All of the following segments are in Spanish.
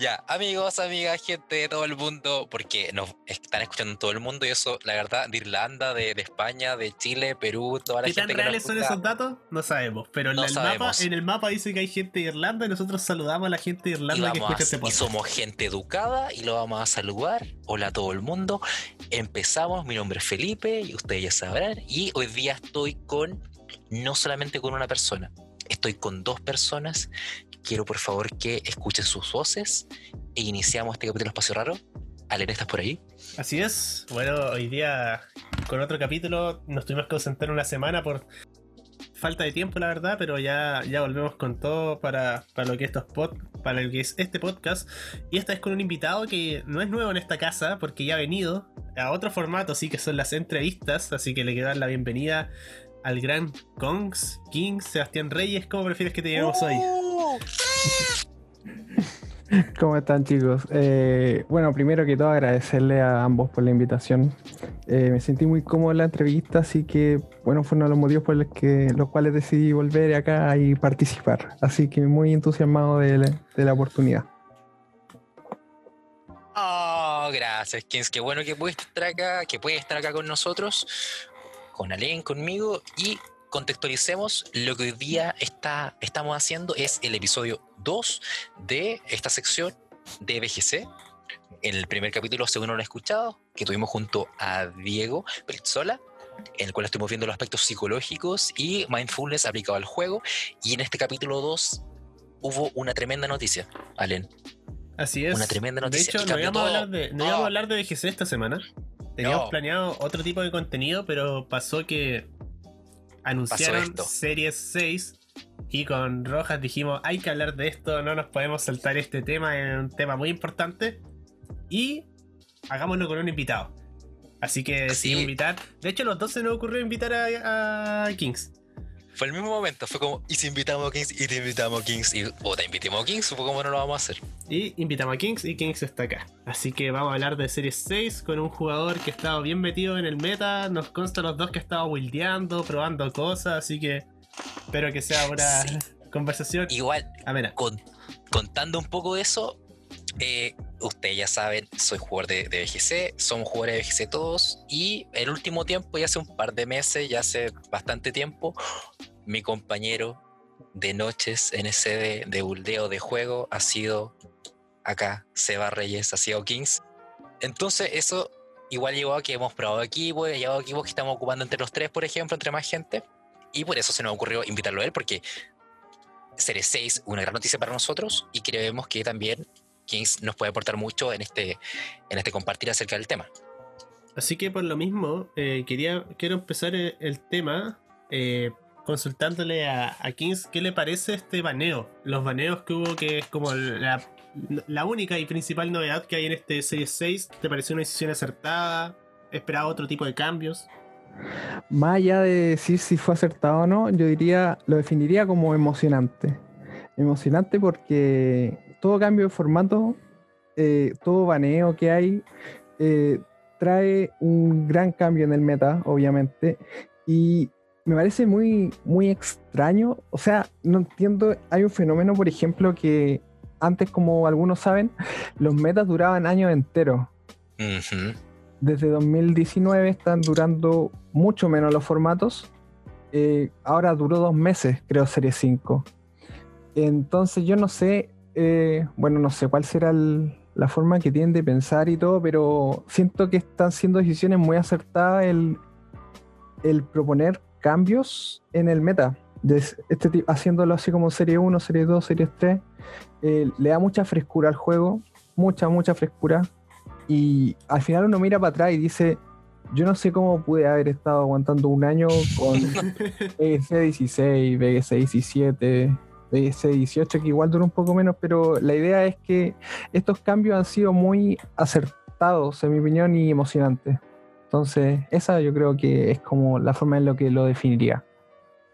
Ya, amigos, amigas, gente de todo el mundo, porque nos están escuchando en todo el mundo y eso, la verdad, de Irlanda, de, de España, de Chile, Perú, toda la ¿Qué tan gente que nos reales son esos datos? No sabemos. Pero en, No el mapa, sabemos. en el mapa dice que hay gente de Irlanda y nosotros saludamos a la gente de Y, Irlanda que escucha este y podcast. somos gente educada y lo vamos a saludar. Hola a todo el mundo. Empezamos, mi nombre es Felipe y ustedes ya sabrán. Y hoy día estoy con, no solamente con una persona, estoy con dos personas. Quiero por favor que escuchen sus voces e iniciamos este capítulo Espacio Raro. Alen, ¿estás por ahí? Así es. Bueno, hoy día con otro capítulo nos tuvimos que ausentar una semana por falta de tiempo, la verdad, pero ya, ya volvemos con todo para, para lo que estos pod, para que es este podcast. Y esta vez con un invitado que no es nuevo en esta casa, porque ya ha venido a otro formato, así que son las entrevistas, así que le quiero dar la bienvenida al gran Kongs, King, Sebastián Reyes. ¿Cómo prefieres que te llamemos hoy? ¿Cómo están chicos? Eh, bueno, primero que todo agradecerle a ambos por la invitación. Eh, me sentí muy cómodo en la entrevista, así que bueno, fue uno de los motivos por los, que, los cuales decidí volver acá y participar. Así que muy entusiasmado de la, de la oportunidad. Oh, gracias, Kins. Qué bueno que puedes estar acá, que puedes estar acá con nosotros, con Alen, conmigo y contextualicemos lo que hoy día está, estamos haciendo es el episodio 2 de esta sección de BGC. En el primer capítulo, según no lo han escuchado, que tuvimos junto a Diego Brizzola, en el cual estuvimos viendo los aspectos psicológicos y mindfulness aplicado al juego. Y en este capítulo 2 hubo una tremenda noticia, Alen. Así es. Una tremenda noticia De hecho, no íbamos, a todo. hablar de, no íbamos Oh. a hablar de BGC esta semana. Teníamos No. planeado otro tipo de contenido, pero pasó que anunciaron. Series 6 y con Rojas dijimos, hay que hablar de esto, no nos podemos saltar este tema, es un tema muy importante. Y hagámoslo con un invitado. Así que Así- decidimos invitar. De hecho, a los dos se nos ocurrió invitar a, a Kings. Fue el mismo momento, fue como, y si invitamos a Kings, y te invitamos a Kings, y o te invitamos a Kings, fue como no lo vamos a hacer. Y invitamos a Kings y Kings está acá. Así que vamos a hablar de Series 6 con un jugador que ha estado bien metido en el meta. Nos consta a los dos que ha estado wildeando, probando cosas. Así que espero que sea una Sí. conversación Igual, amena. con- contando un poco de eso, eh, ustedes ya saben, soy jugador de, de BGC, somos jugadores de BGC todos, y el último tiempo, ya hace un par de meses, ya hace bastante tiempo, mi compañero de noches en ese de, de buldeo de juego ha sido acá, Seba Reyes, ha sido Kings. Entonces, eso igual llevó a que hemos probado equipos, llevado equipos que estamos ocupando entre los tres, por ejemplo, entre más gente. Y por eso se nos ocurrió invitarlo a él, porque Series 6, una gran noticia para nosotros, y creemos que también Kings nos puede aportar mucho en este, en este compartir acerca del tema. Así que por lo mismo, eh, quería, quiero empezar el, el tema eh, consultándole a, a Kings qué le parece este baneo. Los baneos que hubo, que es como la, la única y principal novedad que hay en este Series 6. ¿Te pareció una decisión acertada? ¿Esperaba otro tipo de cambios? Más allá de decir si fue acertado o no, yo diría, lo definiría como emocionante. Emocionante porque todo cambio de formato, eh, todo baneo que hay, eh, trae un gran cambio en el meta, obviamente. Y me parece muy, muy extraño. O sea, no entiendo. Hay un fenómeno, por ejemplo, que antes, como algunos saben, los metas duraban años enteros desde 2019 están durando mucho menos los formatos. Eh, ahora duró dos meses, creo, Serie 5. Entonces yo no sé, eh, bueno, no sé cuál será el- la forma que tienen de pensar y todo, pero siento que están siendo decisiones muy acertadas el, el proponer cambios en el meta. De este, haciéndolo así como Serie 1, Serie 2, Serie 3, eh, le da mucha frescura al juego, mucha, mucha frescura y al final uno mira para atrás y dice, yo no sé cómo pude haber estado aguantando un año con BGC 16, BGC 17, BGC 18, que igual dura un poco menos, pero la idea es que estos cambios han sido muy acertados, en mi opinión, y emocionantes. Entonces, esa yo creo que es como la forma en la que lo definiría.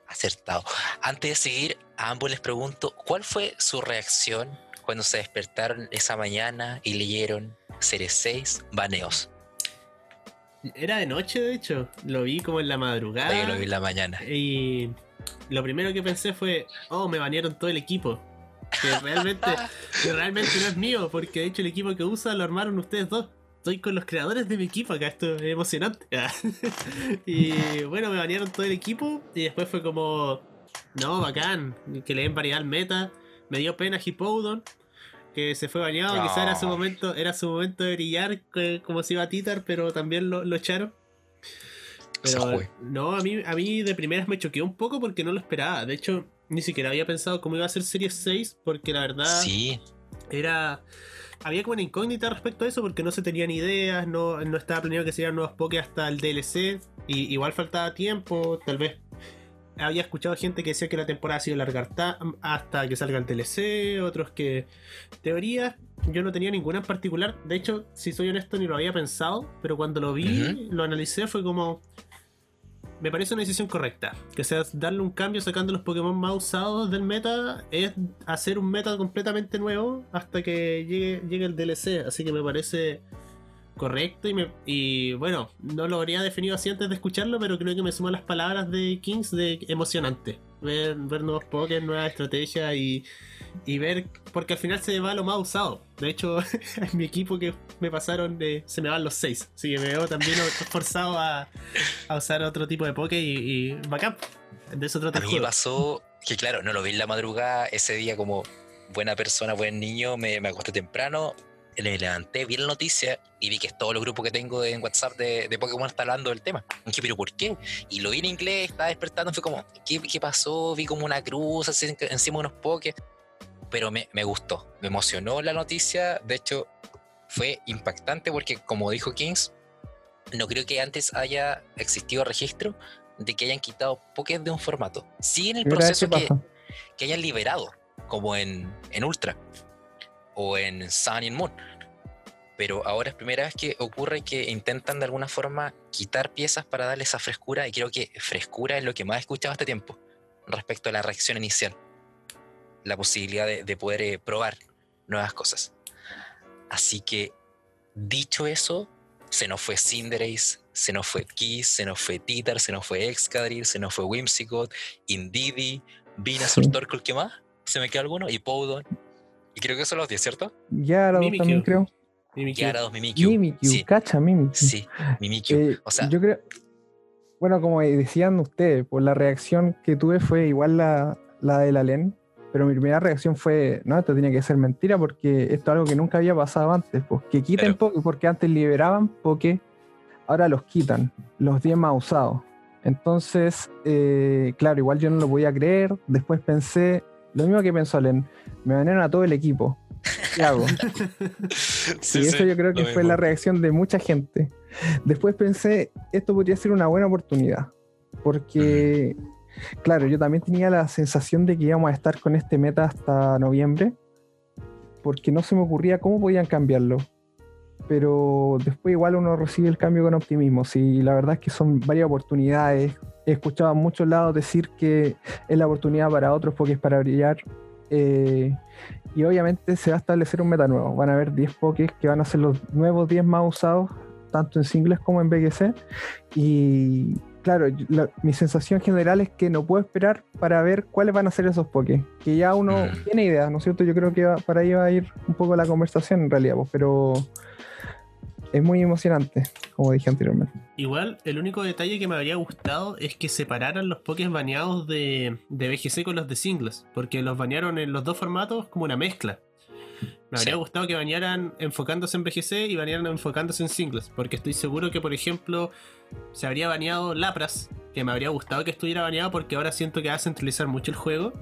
Acertado. Antes de seguir, a ambos les pregunto, ¿cuál fue su reacción cuando se despertaron esa mañana y leyeron Series 6 baneos? Era de noche, de hecho. Lo vi como en la madrugada. Yo lo vi en la mañana. Y lo primero que pensé fue, oh, me banearon todo el equipo. que realmente, que realmente no es mío, porque de hecho el equipo que usa lo armaron ustedes dos. Estoy con los creadores de mi equipo acá, esto es emocionante. y bueno, me banearon todo el equipo y después fue como, no, bacán, que le den variedad al meta. Me dio pena Hippowdon, que se fue baneado, quizá era su momento, era su momento de brillar como se iba a Titar, pero también lo, lo echaron. Pero no, a mí, a mí de primeras me choqueó un poco porque no lo esperaba. De hecho, ni siquiera había pensado cómo iba a ser Series 6, porque la verdad Sí, era. Había como una incógnita respecto a eso porque no se tenían ideas, no, no estaba planeado que se nuevos Poké hasta el DLC. Y igual faltaba tiempo, tal vez. Había escuchado gente que decía que la temporada se iba a alargar ta- hasta que salga el DLC, otros que. Teorías, yo no tenía ninguna en particular. De hecho, si soy honesto, ni lo había pensado, pero cuando lo vi, lo analicé, fue como. Me parece una decisión correcta. Que sea darle un cambio sacando los Pokémon más usados del meta es hacer un meta completamente nuevo hasta que llegue, llegue el DLC. Así que me parece correcto y, me, y bueno, no lo habría definido así antes de escucharlo, pero creo que me suman las palabras de Kings de emocionante. Ver, ver nuevos Pokémon, nuevas estrategias y, y ver, porque al final se va lo más usado. De hecho, en mi equipo que me pasaron eh, se me van los seis. Así que me veo también forzado a, a usar otro tipo de Poké y, y bacán. De eso trata a mí me pasó que, claro, no lo vi en la madrugada. Ese día, como buena persona, buen niño, me, me acosté temprano. Me levanté, vi la noticia y vi que todos los grupos que tengo en WhatsApp de, de Pokémon están hablando del tema. Y dije, ¿pero por qué? Y lo vi en inglés, estaba despertando, fue como, ¿qué, qué pasó? Vi como una cruz así en- encima de unos Pokés. Pero me, me gustó, me emocionó la noticia. De hecho, fue impactante porque, como dijo Kings, no creo que antes haya existido registro de que hayan quitado Pokés de un formato. Sí en el proceso que que hayan liberado, como en, en Ultra o en Sun en Moon. Pero ahora es primera vez que ocurre que intentan de alguna forma quitar piezas para darle esa frescura y creo que frescura es lo que más he escuchado este tiempo respecto a la reacción inicial. La posibilidad de, de poder eh, probar nuevas cosas. Así que, dicho eso, se nos fue Cinderace, se nos fue Kiss, se nos fue Titar, se nos fue Excadrill, se nos fue Whimsicott, Indeedee, Venusaur. Torkoal, ¿qué más? ¿Se me queda alguno? Y Powdon. Y creo que son los 10, ¿cierto? Gyarados Mimikyu. también creo. Mimikyu. Gyarados, Mimikyu. Mimikyu, Sí, cacha Mimikyu. sí, Mimikyu. Eh, o sea, yo creo. Bueno, como decían ustedes, pues la reacción que tuve fue igual la, la de la LEN, pero mi primera reacción fue: no, esto tiene que ser mentira porque esto es algo que nunca había pasado antes. Pues que quiten Claro. Poké, porque antes liberaban Poké, ahora los quitan, los 10 más usados. Entonces, eh, claro, igual yo no lo podía creer. Después pensé, lo mismo que pensó Len, me banearon a todo el equipo. ¿Qué hago? sí, y eso sí, yo creo que fue mismo. la reacción de mucha gente. Después pensé, esto podría ser una buena oportunidad, porque, claro, yo también tenía la sensación de que íbamos a estar con este meta hasta noviembre, porque no se me ocurría cómo podían cambiarlo. Pero después igual uno recibe el cambio con optimismo. Sí, la verdad es que son varias oportunidades. He escuchado a muchos lados decir que es la oportunidad para otros es para brillar. Eh, y obviamente se va a establecer un meta nuevo. Van a haber 10 pokés que van a ser los nuevos 10 más usados, tanto en singles como en BGC. Y claro, la- mi sensación general es que no puedo esperar para ver cuáles van a ser esos pokés. Que ya uno Mm. tiene idea, ¿no es cierto? Yo creo que va- para ahí va a ir un poco la conversación en realidad, pues, pero es muy emocionante, como dije anteriormente. Igual, el único detalle que me habría gustado es que separaran los Pokés baneados de, de BGC con los de singles, porque los banearon en los dos formatos como una mezcla. Me habría Sí. gustado que banearan enfocándose en BGC y banearan enfocándose en singles, porque estoy seguro que, por ejemplo, se habría baneado Lapras, que me habría gustado que estuviera baneado porque ahora siento que va a centralizar mucho el juego.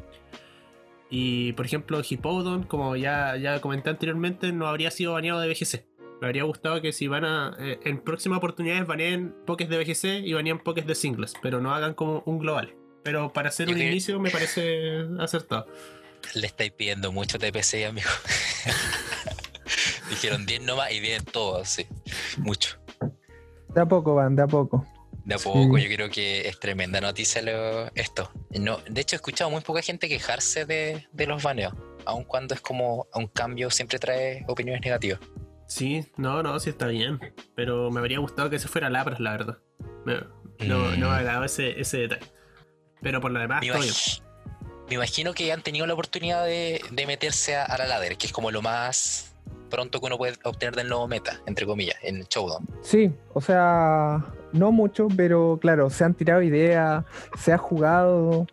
Y, por ejemplo, Hippowdon, como ya, ya comenté anteriormente, no habría sido baneado de BGC. Me habría gustado que si van a. eh, en próximas oportunidades baneen pokés de BGC y baneen pokés de singles, pero no hagan como un global. Pero para hacer Yo un inicio me parece acertado. Le estáis pidiendo mucho TPC, amigo. Dijeron 10 nomás y vienen todos, sí. Mucho. De a poco van, de a poco. De a Sí. poco, yo creo que es tremenda noticia lo, esto. No, de hecho, he escuchado muy poca gente quejarse de, de los baneos. Aun cuando es como un cambio, siempre trae opiniones negativas. Sí, no, no, sí está bien. Pero me habría gustado que se fuera Lapras, la verdad. Me- no, no me Mm. agradó ese, ese detalle. Pero por lo demás, Me, me imagino que han tenido la oportunidad de, meterse a, la ladder, que es como lo más pronto que uno puede obtener del nuevo meta, entre comillas, en el Showdown. Sí, o sea, no mucho, pero claro, se han tirado ideas, se ha jugado.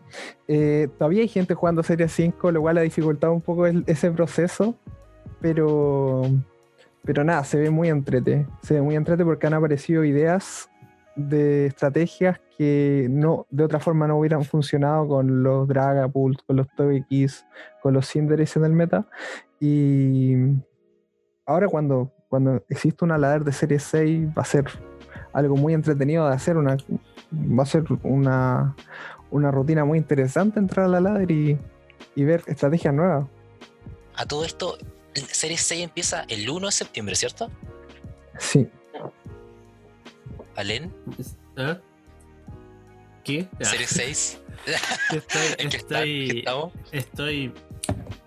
Eh, todavía hay gente jugando Serie 5, lo cual ha dificultado un poco ese proceso, pero, pero nada, se ve muy entrete. Se ve muy entrete porque han aparecido ideas de estrategias que no de otra forma no hubieran funcionado con los Dragapult, con los Tobekis, con los Cinderes en el meta. Y ahora cuando, cuando existe una ladder de serie 6 va a ser algo muy entretenido de hacer, una, va a ser una, una rutina muy interesante entrar a la ladder y, y ver estrategias nuevas. A todo esto, Serie 6 empieza el 1 de septiembre, ¿cierto? Sí. ¿Alen? ¿Ah? ¿Qué? Serie 6. estoy, estoy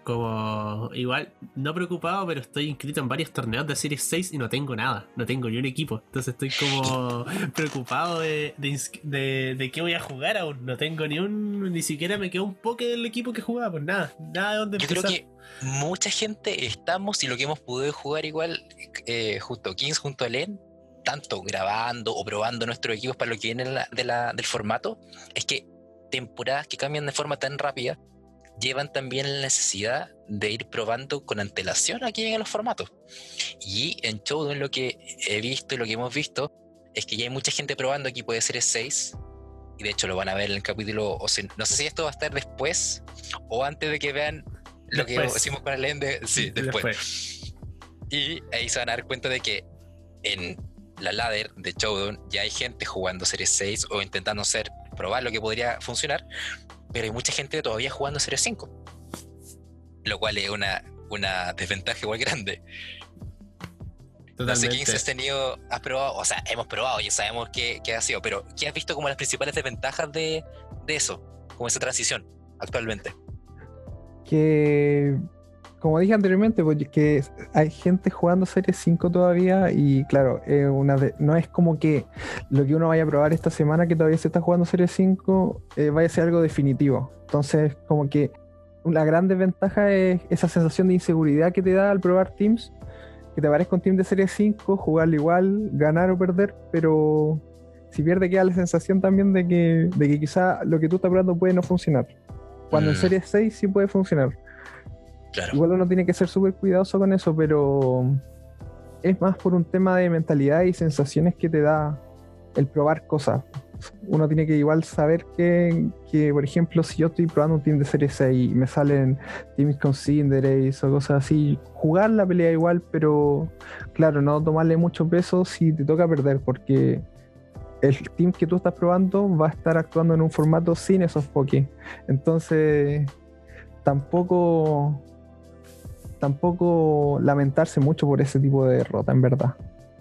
como igual, no preocupado, pero estoy inscrito en varios torneos de Series 6 y no tengo nada, no tengo ni un equipo. Entonces estoy como preocupado de, de, qué voy a jugar aún. No tengo ni un, ni siquiera me quedó un poco del equipo que jugaba, pues nada, nada de dónde Yo creo que mucha gente estamos y lo que hemos podido jugar igual, eh, junto Kings, junto a Len, tanto grabando o probando nuestros equipos para lo que viene de la, del formato, es que temporadas que cambian de forma tan rápida llevan también la necesidad de ir probando con antelación aquí en los formatos. Y en Showdown lo que he visto y lo que hemos visto es que ya hay mucha gente probando aquí puede ser 6 y de hecho lo van a ver en el capítulo, o no sé si esto va a estar después o antes de que vean lo que decimos con el Ende, sí, después. Y ahí se van a dar cuenta de que en la ladder de Showdown ya hay gente jugando Series 6 o intentando hacer, probar lo que podría funcionar, pero hay mucha gente todavía jugando Series 5. Lo cual es una, una desventaja igual grande. Totalmente. No sé has tenido, has probado, o sea, hemos probado, y sabemos qué, ha sido, pero ¿qué has visto como las principales desventajas de, de eso, como esa transición actualmente? Que como dije anteriormente, pues, que hay gente jugando Series 5 todavía y claro, una no es como que lo que uno vaya a probar esta semana que todavía se está jugando Series 5 eh, vaya a ser algo definitivo. Entonces, como que la gran desventaja es esa sensación de inseguridad que te da al probar Teams, que te aparezca un team de Series 5, jugarlo igual, ganar o perder, pero si pierde queda la sensación también de que, de que quizá lo que tú estás probando puede no funcionar. Cuando en mm. Series 6 sí puede funcionar. Igual uno tiene que ser súper cuidadoso con eso, pero es más por un tema de mentalidad y sensaciones que te da el probar cosas. Uno tiene que igual saber que, por ejemplo, si yo estoy probando un team de serie 6 y me salen teams con Cinderace o cosas así, jugar la pelea igual, pero claro, no tomarle mucho peso si te toca perder, porque el team que tú estás probando va a estar actuando en un formato sin esos pokés. Entonces, tampoco tampoco lamentarse mucho por ese tipo de derrota, en verdad.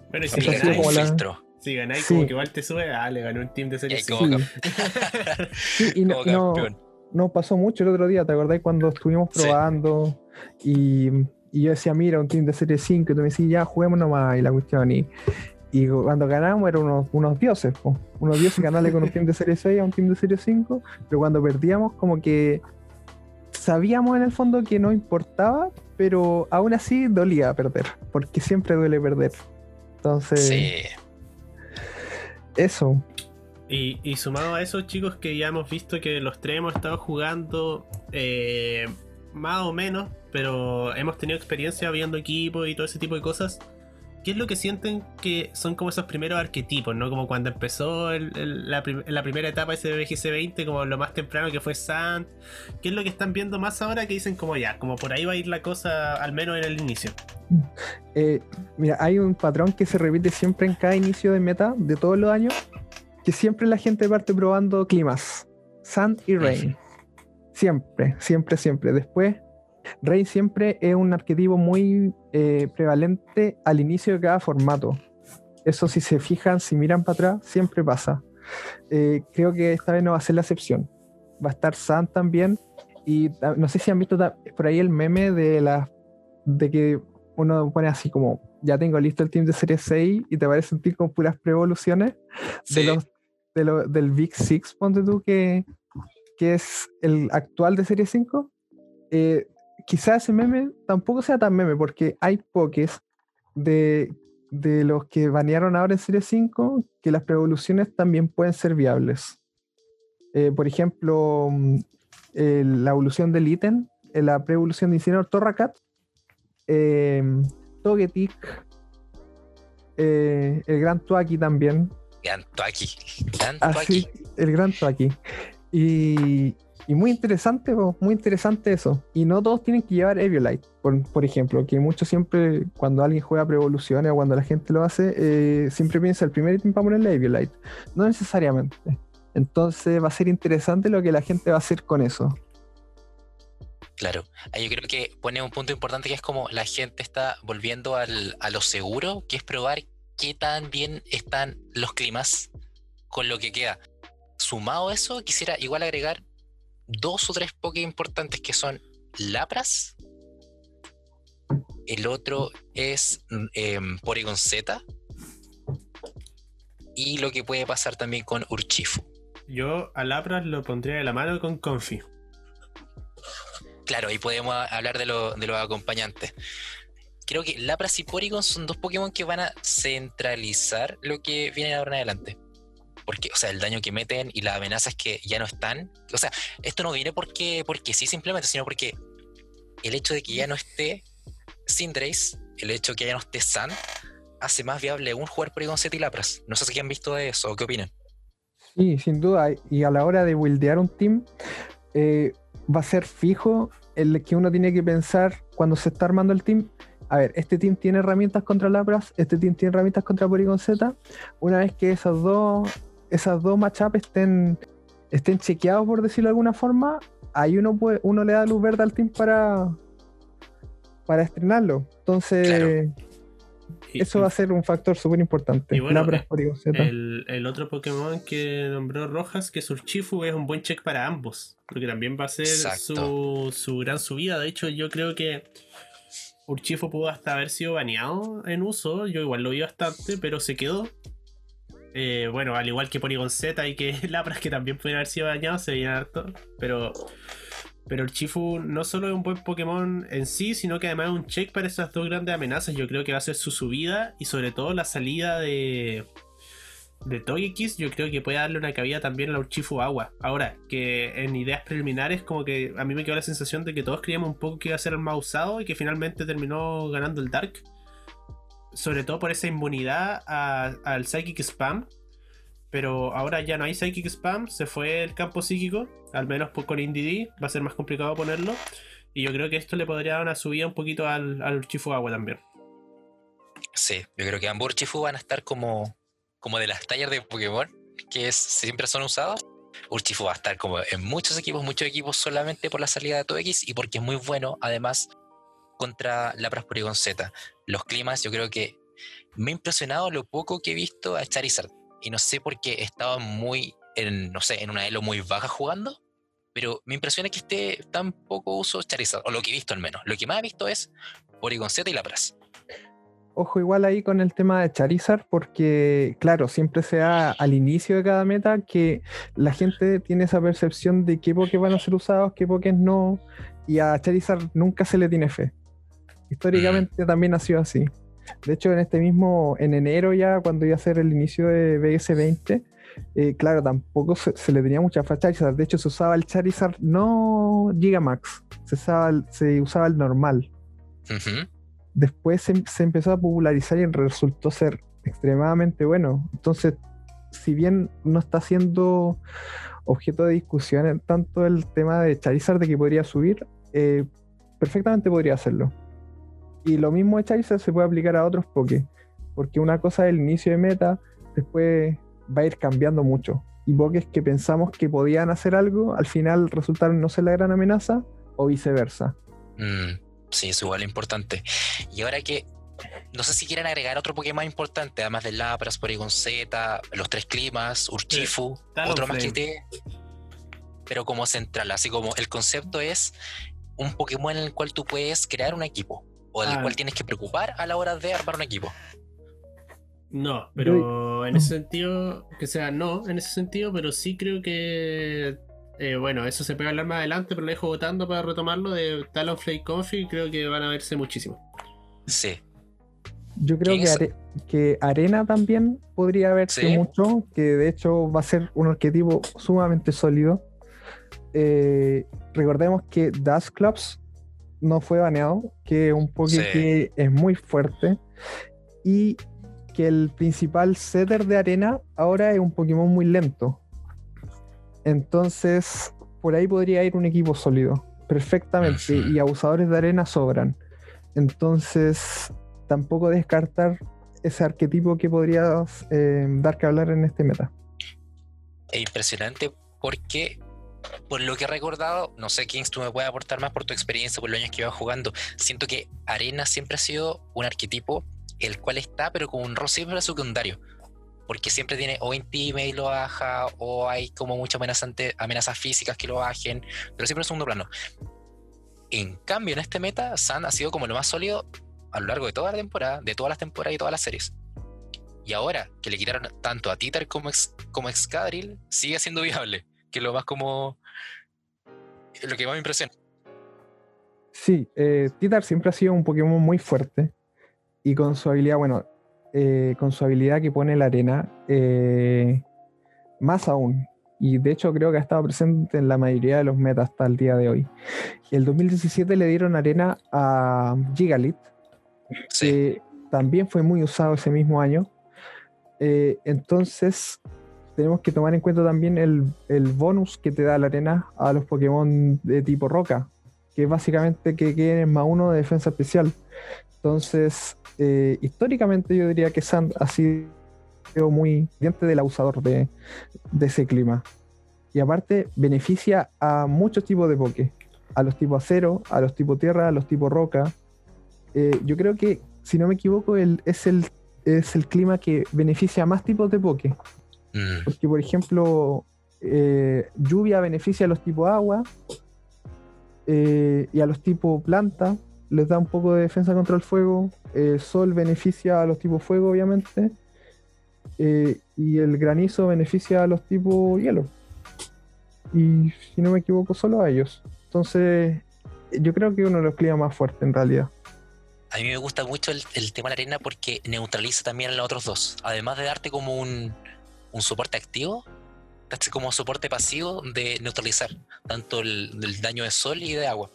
Bueno, y si ganáis como filtro. Si ganáis como que igual te sube, ah, le ganó un team de serie sí. sí, y no, no, pasó mucho el otro día, ¿te acordás cuando estuvimos probando y, y, yo decía, mira, un team de serie 5, y tú me decías, ya, juguemos nomás, y la cuestión, y, y cuando ganamos eran unos, unos dioses, unos dioses ganarle con un team de serie 6 a un team de serie 5, pero cuando perdíamos como que sabíamos en el fondo que no importaba, pero aún así dolía perder, porque siempre duele perder. Entonces, sí. eso. Y, sumado a eso, chicos, que ya hemos visto que los tres hemos estado jugando eh, más o menos, pero hemos tenido experiencia viendo equipos y todo ese tipo de cosas. ¿Qué es lo que sienten que son como esos primeros arquetipos, ¿no? Como cuando empezó la, primera etapa ese BGC 20, como lo más temprano que fue Sant. ¿Qué es lo que están viendo más ahora que dicen como ya, como por ahí va a ir la cosa, al menos en el inicio? Eh, mira, hay un patrón que se repite siempre en cada inicio de meta de todos los años, que siempre la gente parte probando climas, Sant y Rain. Siempre, siempre, siempre. Después Rey siempre es un arquetipo muy eh, prevalente al inicio de cada formato. Eso si se fijan, si miran para atrás, siempre pasa. Eh, creo que esta vez no va a ser la excepción. Va a estar Sam también. Y no sé si han visto por ahí el meme de la de que uno pone así como ya tengo listo el team de serie 6 y te parece un team con puras prevoluciones de los, de del Big Six, ponte tú que que es el actual de Serie 5, eh, quizás ese meme tampoco sea tan meme, porque hay pokés de, de los que banearon ahora en Serie 5 que las preevoluciones también pueden ser viables. Eh, por ejemplo, mm, la evolución del ítem, la preevolución de Incineroar Torracat, eh, Togetic, eh, el Gran Tuaki también. Gran Tuaki. Gran Así, el Gran Tuaki. Y, y muy interesante, muy interesante eso. Y no todos tienen que llevar Eviolite, por, por ejemplo, que mucho siempre, cuando alguien juega Preevoluciones o cuando la gente lo hace, eh, siempre piensa el primer ítem para ponerle Eviolite. No necesariamente. Entonces va a ser interesante lo que la gente va a hacer con eso. Claro, yo creo que pone un punto importante que es como la gente está volviendo al, a lo seguro, que es probar qué tan bien están los climas con lo que queda. Sumado a eso, quisiera igual agregar dos o tres Poké importantes que son Lapras. El otro es eh, Porygon Z. Y lo que puede pasar también con Urchifu. Yo a Lapras lo pondría de la mano con Confi. Claro, ahí podemos hablar de, de los acompañantes. Creo que Lapras y Porygon son dos Pokémon que van a centralizar lo que viene ahora en adelante porque, o sea, el daño que meten y las amenazas que ya no están. O sea, esto no viene porque, porque sí simplemente, sino porque el hecho de que ya no esté Cinderace, el hecho de que ya no esté Sun, hace más viable un jugar por Z y Lapras. No sé si han visto eso o qué opinan. Sí, sin duda. Y a la hora de wildear un team, eh, va a ser fijo el que uno tiene que pensar cuando se está armando el team. A ver, este team tiene herramientas contra Lapras, este team tiene herramientas contra Porygon Z. Una vez que esos dos esas dos matchups estén, estén chequeados, por decirlo de alguna forma, ahí uno, puede, uno le da luz verde al team para, para estrenarlo. Entonces, eso va a ser un factor súper importante. el, el, otro Pokémon que nombró Rojas, que es Urchifu, es un buen check para ambos. Porque también va a ser su, su, gran subida. De hecho, yo creo que Urchifu pudo hasta haber sido baneado en uso. Yo igual lo vi bastante, pero se quedó. Eh, bueno, al igual que Polygon Z y que Lapras, que también pueden haber sido dañados, se harto. Pero, pero el Chifu no solo es un buen Pokémon en sí, sino que además es un check para esas dos grandes amenazas. Yo creo que va a ser su subida y sobre todo la salida de, de Togekiss. Yo creo que puede darle una cabida también al Urchifu Agua. Ahora, que en ideas preliminares, como que a mí me quedó la sensación de que todos creíamos un poco que iba a ser el más usado y que finalmente terminó ganando el Dark sobre todo por esa inmunidad al Psychic Spam. Pero ahora ya no hay Psychic Spam, se fue el campo psíquico, al menos con Indy va a ser más complicado ponerlo. Y yo creo que esto le podría dar una subida un poquito al, al Urchifu Agua también. Sí, yo creo que ambos Urchifu van a estar como, como de las tallas de Pokémon, que siempre son usados. Urchifu va a estar como en muchos equipos, muchos equipos solamente por la salida de X y porque es muy bueno, además, contra la Porygon Z. Los climas, yo creo que me ha impresionado lo poco que he visto a Charizard. Y no sé por qué estaba muy, en, no sé, en una elo muy baja jugando. Pero me impresiona que esté tan poco uso Charizard, o lo que he visto al menos. Lo que más he visto es Porygon Z y Lapras. Ojo igual ahí con el tema de Charizard, porque claro, siempre se da al inicio de cada meta que la gente tiene esa percepción de qué Pokés van a ser usados, qué Pokés no, y a Charizard nunca se le tiene fe. Históricamente también ha sido así. De hecho, en este mismo, en enero ya, cuando iba a ser el inicio de BS20, eh, claro, tampoco se, le tenía mucha fe a Charizard. De hecho, se usaba el Charizard no Gigamax, se usaba el, se usaba el normal. Después se, empezó a popularizar y resultó ser extremadamente bueno. Entonces, si bien no está siendo objeto de discusión tanto el tema de Charizard de que podría subir, eh, perfectamente podría hacerlo. Y lo mismo de Charizard se puede aplicar a otros Poké. Porque una cosa es el inicio de meta, después va a ir cambiando mucho. Y Pokés que pensamos que podían hacer algo, al final resultaron no ser la gran amenaza, o viceversa. Mm, sí, es igual importante. Y ahora que no sé si quieren agregar otro Pokémon importante, además de Lapras, Porygon Z, los tres climas, Urchifu, otro más que te. Pero como central, así como el concepto es un Pokémon en el cual tú puedes crear un equipo o del ah. cual tienes que preocupar a la hora de armar un equipo. No, pero en ese sentido, que sea no, en ese sentido, pero sí creo que eh, bueno, eso se puede hablar más adelante, pero lo dejo votando para retomarlo de Talonflake Coffee. Creo que van a verse muchísimo. Sí. Yo creo ¿Quién que? Are- que Arena también podría verse Sí. mucho, que de hecho va a ser un arquetipo sumamente sólido. Eh, recordemos que Dash Clubs no fue baneado, que es un Poké Sí. que es muy fuerte y que el principal setter de Arena ahora es un Pokémon muy lento. Entonces, por ahí podría ir un equipo sólido, perfectamente, y abusadores de Arena sobran. Entonces, tampoco descartar ese arquetipo que podría eh, dar que hablar en este meta. Es impresionante porque, por lo que he recordado, no sé, Kings, tú me puedes aportar más por tu experiencia, por los años que llevas jugando. Siento que Arena siempre ha sido un arquetipo el cual está, pero con un rol siempre secundario. Porque siempre tiene o intima y lo baja, o hay como muchas amenazas físicas que lo bajen, pero siempre en segundo plano. En cambio, en este meta, San ha sido como lo más sólido a lo largo de toda la temporada, de todas las temporadas y todas las series. Y ahora que le quitaron tanto a Titar como, ex, como sigue siendo viable. Que lo más como. Lo que más me impresiona. Sí, eh, Titar siempre ha sido un Pokémon muy fuerte y con su habilidad, bueno, eh, con su habilidad que pone la arena, eh, más aún. Y de hecho creo que ha estado presente en la mayoría de los metas hasta el día de hoy. El 2017 le dieron arena a Gigalit, Sí, que también fue muy usado ese mismo año. Eh, entonces, tenemos que tomar en cuenta también el, el bonus que te da la arena a los Pokémon de tipo roca, que básicamente que queden en más uno de defensa especial. Entonces, eh, históricamente yo diría que Sand ha sido muy diente del abusador de, de ese clima. Y aparte, beneficia a muchos tipos de Poké. A los tipos acero, a los tipos tierra, a los tipos roca. Eh, yo creo que, si no me equivoco, el, es, el, es el clima que beneficia a más tipos de Poké. Mm, Porque, por ejemplo, eh, lluvia beneficia a los tipos agua eh, y a los tipos planta. Les da un poco de defensa contra el fuego. eh, sol beneficia a los tipos fuego, obviamente. eh, y el granizo beneficia a los tipos hielo. Y si no me equivoco, solo a ellos. Entonces, yo creo que uno de los climas más fuertes en realidad. A mí me gusta mucho el, el tema de la arena porque neutraliza también a los otros dos. Además de darte como un, un soporte activo, como soporte pasivo de neutralizar tanto el, el daño de sol y de agua.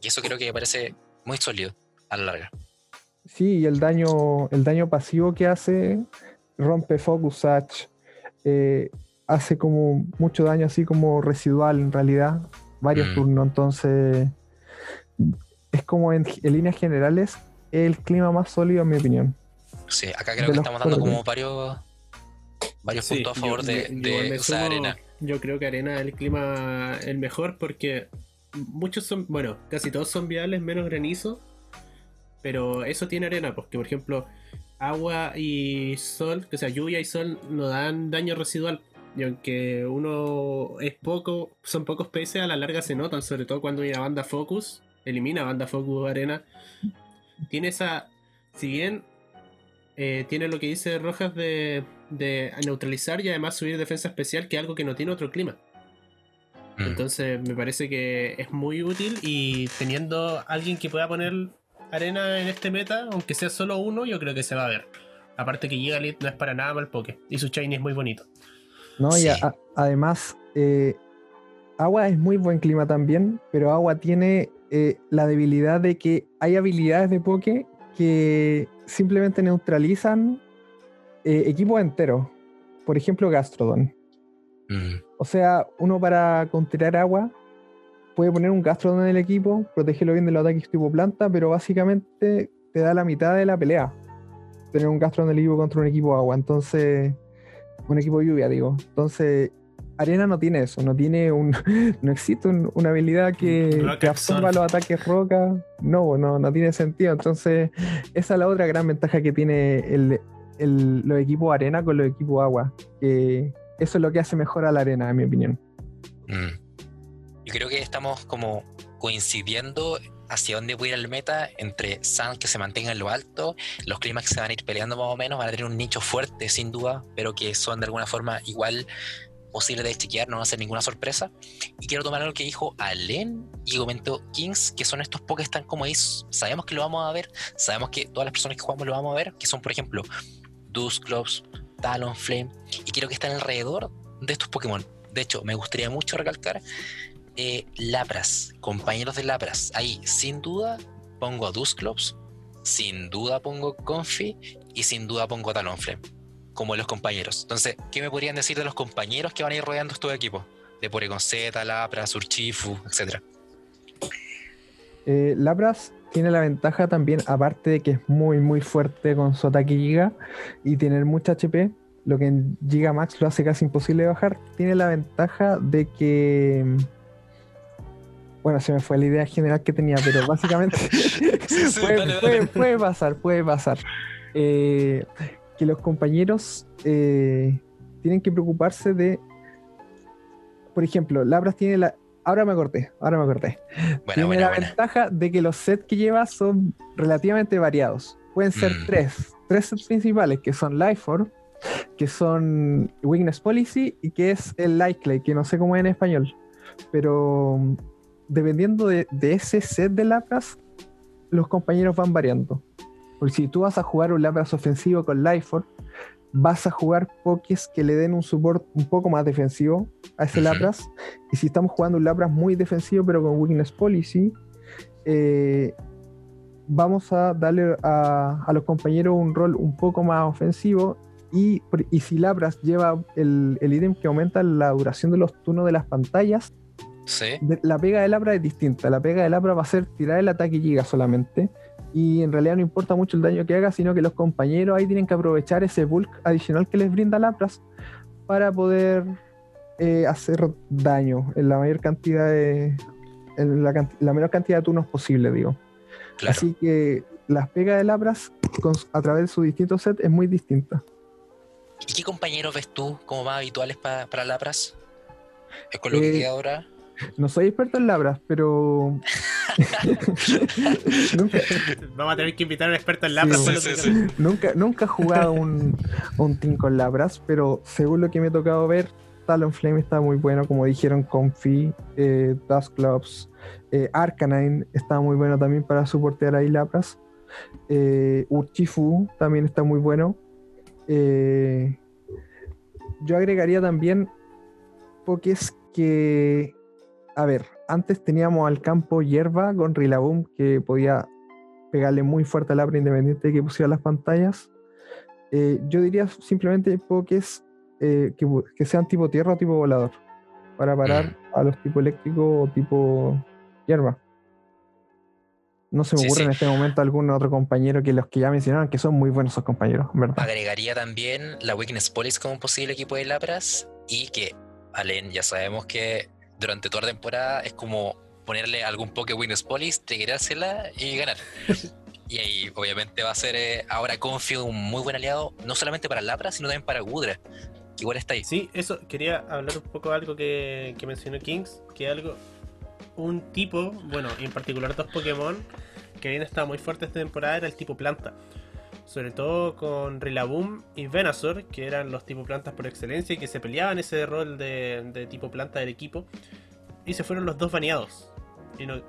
Y eso creo que me parece muy sólido a la larga. Sí, y el daño, el daño pasivo que hace rompe Focus Satch, eh, hace como mucho daño así como residual en realidad, varios Mm. turnos, entonces es como en, en líneas generales el clima más sólido en mi opinión. Sí, acá De creo que estamos dando como varios, varios Sí, puntos a favor yo- de, yo de usar sumo- arena. Yo creo que arena es el clima el mejor porque muchos son, bueno, casi todos son viables menos granizo, pero eso tiene arena, porque por ejemplo agua y sol, o sea, lluvia y sol no dan daño residual. Y aunque uno es poco, son pocos PS, a la larga se notan, sobre todo cuando una banda Focus, elimina banda Focus arena. Tiene esa, si bien eh, tiene lo que dice Rojas de, de neutralizar y además subir defensa especial, que es algo que no tiene otro clima. Mm. Entonces me parece que es muy útil y teniendo alguien que pueda poner arena en este meta, aunque sea solo uno, yo creo que se va a ver. Aparte que Gigalit no es para nada mal poke y su shiny es muy bonito. ¿no? Sí. Y a- además, eh, Agua es muy buen clima también, pero Agua tiene eh, la debilidad de que hay habilidades de Poké que simplemente neutralizan eh, equipos enteros. Por ejemplo, Gastrodon. Mm. O sea, uno para contrariar agua puede poner un Gastrodon en el equipo, protegerlo bien de los ataques tipo planta, pero básicamente te da la mitad de la pelea. Tener un Gastrodon en el equipo contra un equipo agua. Entonces, un equipo lluvia, digo. Entonces, Arena no tiene eso, no tiene un. No existe un- una habilidad que, absorba los ataques roca. No, no, no tiene sentido. Entonces, esa es la otra gran ventaja que tiene el, los equipos arena con los equipos agua. Que eso es lo que hace mejor a la arena, en mi opinión. Mm. Yo creo que estamos como coincidiendo hacia dónde puede ir el meta entre Sun que se mantenga en lo alto, los climas que se van a ir peleando más o menos van a tener un nicho fuerte sin duda, pero que son de alguna forma igual posible de chequear, no va a ser ninguna sorpresa. Y quiero tomar algo que dijo Allen y comentó Kings, que son estos Pokés tan como ahí, sabemos que lo vamos a ver, sabemos que todas las personas que jugamos lo vamos a ver, que son por ejemplo Dusclops, Talonflame, y quiero que estén alrededor de estos Pokémon. De hecho, me gustaría mucho recalcar eh, Lapras, compañeros de Lapras. Ahí, sin duda, pongo a Dusclops, sin duda pongo Confi y sin duda pongo Talonflame como los compañeros. Entonces, ¿qué me podrían decir de los compañeros que van a ir rodeando estos equipos? De Porygon Z, Lapras, Urchifu, etcétera. Eh, Lapras tiene la ventaja también, aparte de que es muy muy fuerte con su ataque Giga y tener mucha HP, lo que en Giga Max lo hace casi imposible de bajar, tiene la ventaja de que... Bueno, se me fue la idea general que tenía, pero básicamente puede, pasar, puede pasar. Eh, que los compañeros eh, tienen que preocuparse de, por ejemplo, Labras tiene la... Ahora me corté, ahora me corté. tiene la ventaja de que los sets que lleva son relativamente variados. Pueden ser mm. tres, tres sets principales, que son Lifeform, que son Weakness Policy y que es el Likely, que no sé cómo es en español. Pero dependiendo de, de ese set de Lapras, los compañeros van variando. Porque si tú vas a jugar un Lapras ofensivo con Lifeform, vas a jugar pokés que le den un support un poco más defensivo a ese Lapras. Y si estamos jugando un Lapras muy defensivo, pero con Weakness Policy, eh, vamos a darle a, los compañeros un rol un poco más ofensivo. Y, si Lapras lleva el, el ítem que aumenta la duración de los turnos de las pantallas, la pega de Lapras es distinta. La pega de Lapras va a ser tirar el ataque y giga solamente y en realidad no importa mucho el daño que haga, sino que los compañeros ahí tienen que aprovechar ese bulk adicional que les brinda Lapras para poder eh, hacer daño en la mayor cantidad de en la, menor cantidad de turnos posible, digo. Así que las pegas de Lapras a través de sus distintos sets es muy distinta. ¿Y qué compañeros ves tú como más habituales para Lapras? ¿Es con lo que eh, queda ahora? No soy experto en labras, pero. Vamos a tener que invitar a un experto en labras. Nunca, nunca he jugado un, un team con labras, pero según lo que me he tocado ver, Talonflame está muy bueno, como dijeron, Comfy, eh, Clubs, eh, Arcanine está muy bueno también para soportear ahí labras. Eh, Uchifu también está muy bueno. Eh, yo agregaría también es que a ver, antes teníamos al campo hierba con Rilaboom que podía pegarle muy fuerte al Labra independiente de que pusiera las pantallas. Eh, yo diría simplemente pokés eh, que, sean tipo tierra o tipo volador para parar mm. a los tipo eléctrico o tipo hierba. No se me ocurre en este momento algún otro compañero que los que ya mencionaron, que son muy buenos esos compañeros, ¿verdad? Agregaría también la Weakness Police como posible equipo de Lapras y que, Alen, ya sabemos que durante toda la temporada es como ponerle algún Poké Winners Police, tigrársela y ganar. y ahí obviamente va a ser eh, ahora Confio un muy buen aliado, no solamente para Lapra, sino también para Gudra. Que igual está ahí. Sí, eso, quería hablar un poco de algo que, que mencionó Kings, que algo, un tipo, bueno, en particular dos Pokémon que habían estado muy fuertes esta temporada era el tipo planta sobre todo con Rillaboom y Venusaur, que eran los tipo plantas por excelencia y que se peleaban ese rol de, tipo planta del equipo. Y se fueron los dos baneados. Y no,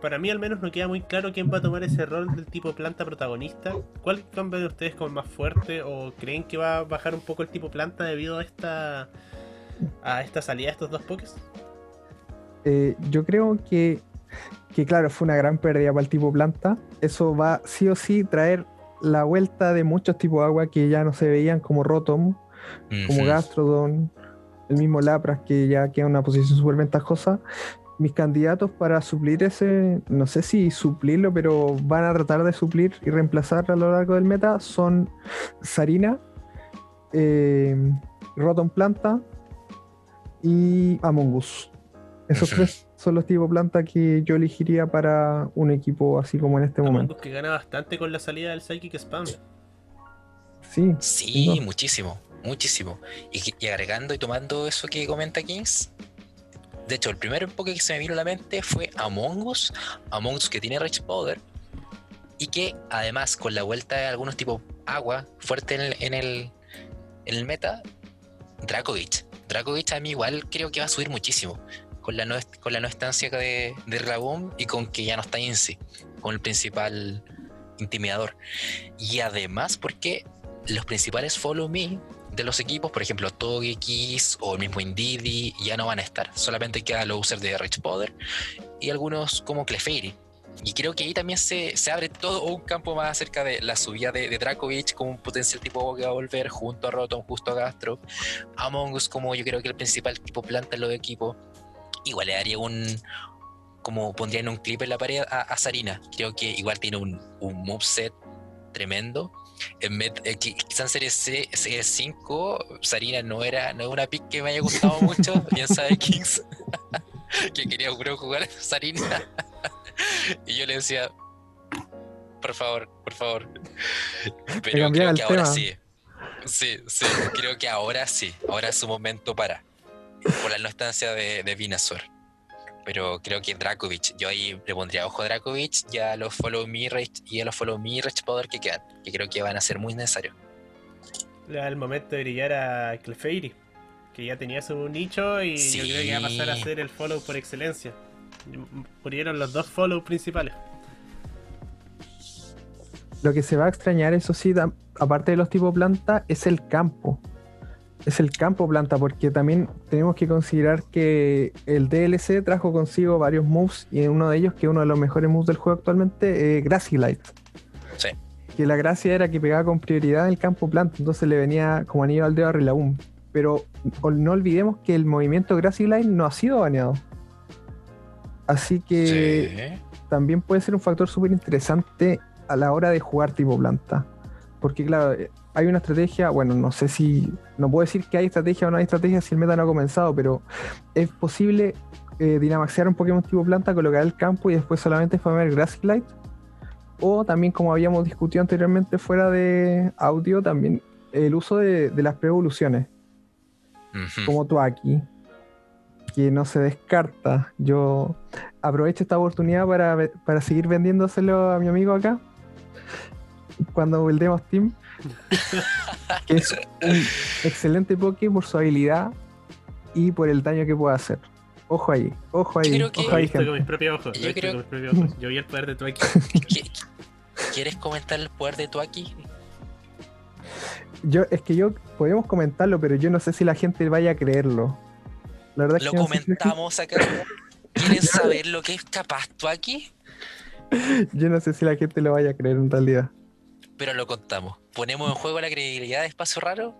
para mí al menos no queda muy claro quién va a tomar ese rol del tipo planta protagonista. ¿Cuál cambio de ustedes como más fuerte o creen que va a bajar un poco el tipo planta debido a esta a esta salida de estos dos pokés? Eh, yo creo que, que claro, fue una gran pérdida para el tipo planta. Eso va sí o sí traer la vuelta de muchos tipos de agua que ya no se veían como Rotom, como Gastrodon, el mismo Lapras que ya queda en una posición súper ventajosa. Mis candidatos para suplir ese, no sé si suplirlo, pero van a tratar de suplir y reemplazar a lo largo del meta son Sarina, eh, Rotom Planta y Amongus. Esos tres son los tipos de planta que yo elegiría para un equipo así como en este momento. que gana bastante con la salida del Psychic Spam. Sí. Sí, muchísimo, muchísimo. Y, agregando y tomando eso que comenta Kings, de hecho, el primer enfoque que se me vino a la mente fue Among Us, Among Us que tiene Rage Powder y que además con la vuelta de algunos tipos agua fuerte en el, en el, en el meta, Dracovic Dracovic a mí igual creo que va a subir muchísimo. Con la no, con la no estancia de, de y con que ya no está Insi, con el principal intimidador. Y además porque los principales follow me de los equipos, por ejemplo, Togekiss o el mismo Indidi, ya no van a estar. Solamente quedan los users de Rich Poder y algunos como Clefairy. Y creo que ahí también se, se, abre todo un campo más acerca de la subida de, de como un potencial tipo que va a volver junto a Rotom, justo a Gastro. Among Us como yo creo que el principal tipo planta en los equipos. Igual le daría un, como pondrían un clip en la pared a, a Sarina. Creo que igual tiene un, un moveset tremendo. En Met, eh, quizás en serie, C, serie 5, Sarina no era, no una pick que me haya gustado mucho. Bien sabe Kings que quería jugar Sarina. y yo le decía, por favor, por favor. Pero creo que ahora tema. sí. Sí, sí, creo que ahora sí. Ahora es su momento para. Por la no estancia de, de Vinazor pero creo que Dracovic, yo ahí le pondría ojo a Dracovic y a los Follow Me y a los Follow Me Rage Power que quedan, que creo que van a ser muy necesarios. El momento de brillar a Clefairy, que ya tenía su nicho y sí. yo creo que va a pasar a ser el follow por excelencia. Murieron los dos follow principales. Lo que se va a extrañar, eso sí, aparte de los tipos planta, es el campo es el campo planta, porque también tenemos que considerar que el DLC trajo consigo varios moves y uno de ellos, que es uno de los mejores moves del juego actualmente, eh, Grassy Light. Sí. Que la gracia era que pegaba con prioridad en el campo planta, entonces le venía como anillo al dedo a Rillaboom. Pero no olvidemos que el movimiento Grassy Light no ha sido baneado. Así que sí. también puede ser un factor súper interesante a la hora de jugar tipo planta. Porque claro, hay una estrategia, bueno, no sé si, no puedo decir que hay estrategia o no hay estrategia si el meta no ha comenzado, pero es posible eh, dinamaxear un Pokémon tipo planta, colocar el campo y después solamente farmear Grassy Light. O también, como habíamos discutido anteriormente fuera de audio, también el uso de, de las pre-evoluciones. Uh -huh. Como Tuaki, que no se descarta. Yo aprovecho esta oportunidad para, para seguir vendiéndoselo a mi amigo acá. Cuando buildemos Team que es un excelente Poké por su habilidad y por el daño que puede hacer. Ojo ahí, ojo ahí. Yo ojo ahí, con mis propios ojos. Yo, creo... mis propios ojos. Yo vi el poder de Tuaki. ¿Quieres comentar el poder de Tuaki? Yo, es que yo podemos comentarlo, pero yo no sé si la gente vaya a creerlo. La verdad lo que comentamos no sé si... acá. ¿Quieren saber lo que es capaz Tuaki? Yo no sé si la gente lo vaya a creer en realidad pero lo contamos. Ponemos en juego la credibilidad de Espacio Raro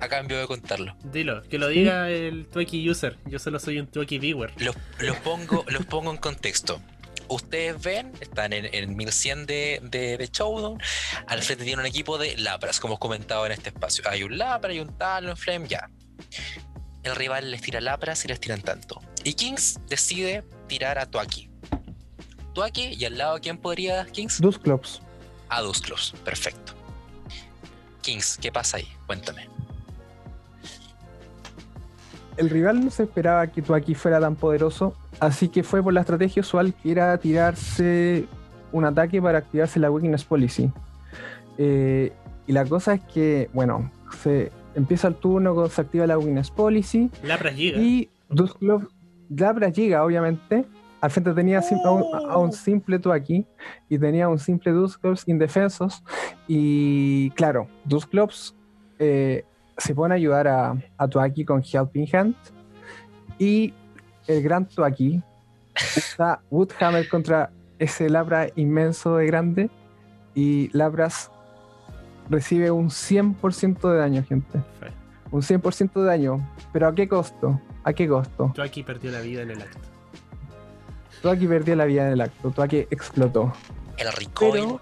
a cambio de contarlo. Dilo, que lo diga el Twiki user. Yo solo soy un Twiki viewer. Los, los, pongo, los pongo en contexto. Ustedes ven, están en, en 1100 de, de, de, Showdown. Al frente tiene un equipo de Lapras, como os comentado en este espacio. Hay un Lapra, hay un Talonflame, ya. El rival les tira Lapras y les tiran tanto. Y Kings decide tirar a Tuaki. Tuaki, y al lado, ¿quién podría, Kings? Dusclops a dos clubs. Perfecto. Kings, ¿qué pasa ahí? Cuéntame. El rival no se esperaba que Tuaki fuera tan poderoso, así que fue por la estrategia usual que era tirarse un ataque para activarse la Weakness Policy. Eh, y la cosa es que, bueno, se empieza el turno, se activa la Weakness Policy. Lapras llega. Y Dusclops, Lapras llega, obviamente, al frente tenía a, un, a un simple Tuaki y tenía un simple Dusclops indefensos. Y claro, Dusclops eh, se pone a ayudar a, a Tuaki con Helping Hand. Y el gran Tuaki usa Woodhammer contra ese Labra inmenso de grande. Y Labras recibe un 100% de daño, gente. Un 100% de daño. Pero ¿a qué costo? ¿A qué costo? Tuaki perdió la vida en el acto. Tuaki perdió la vida en el acto, Tuaki explotó. El recoil. Pero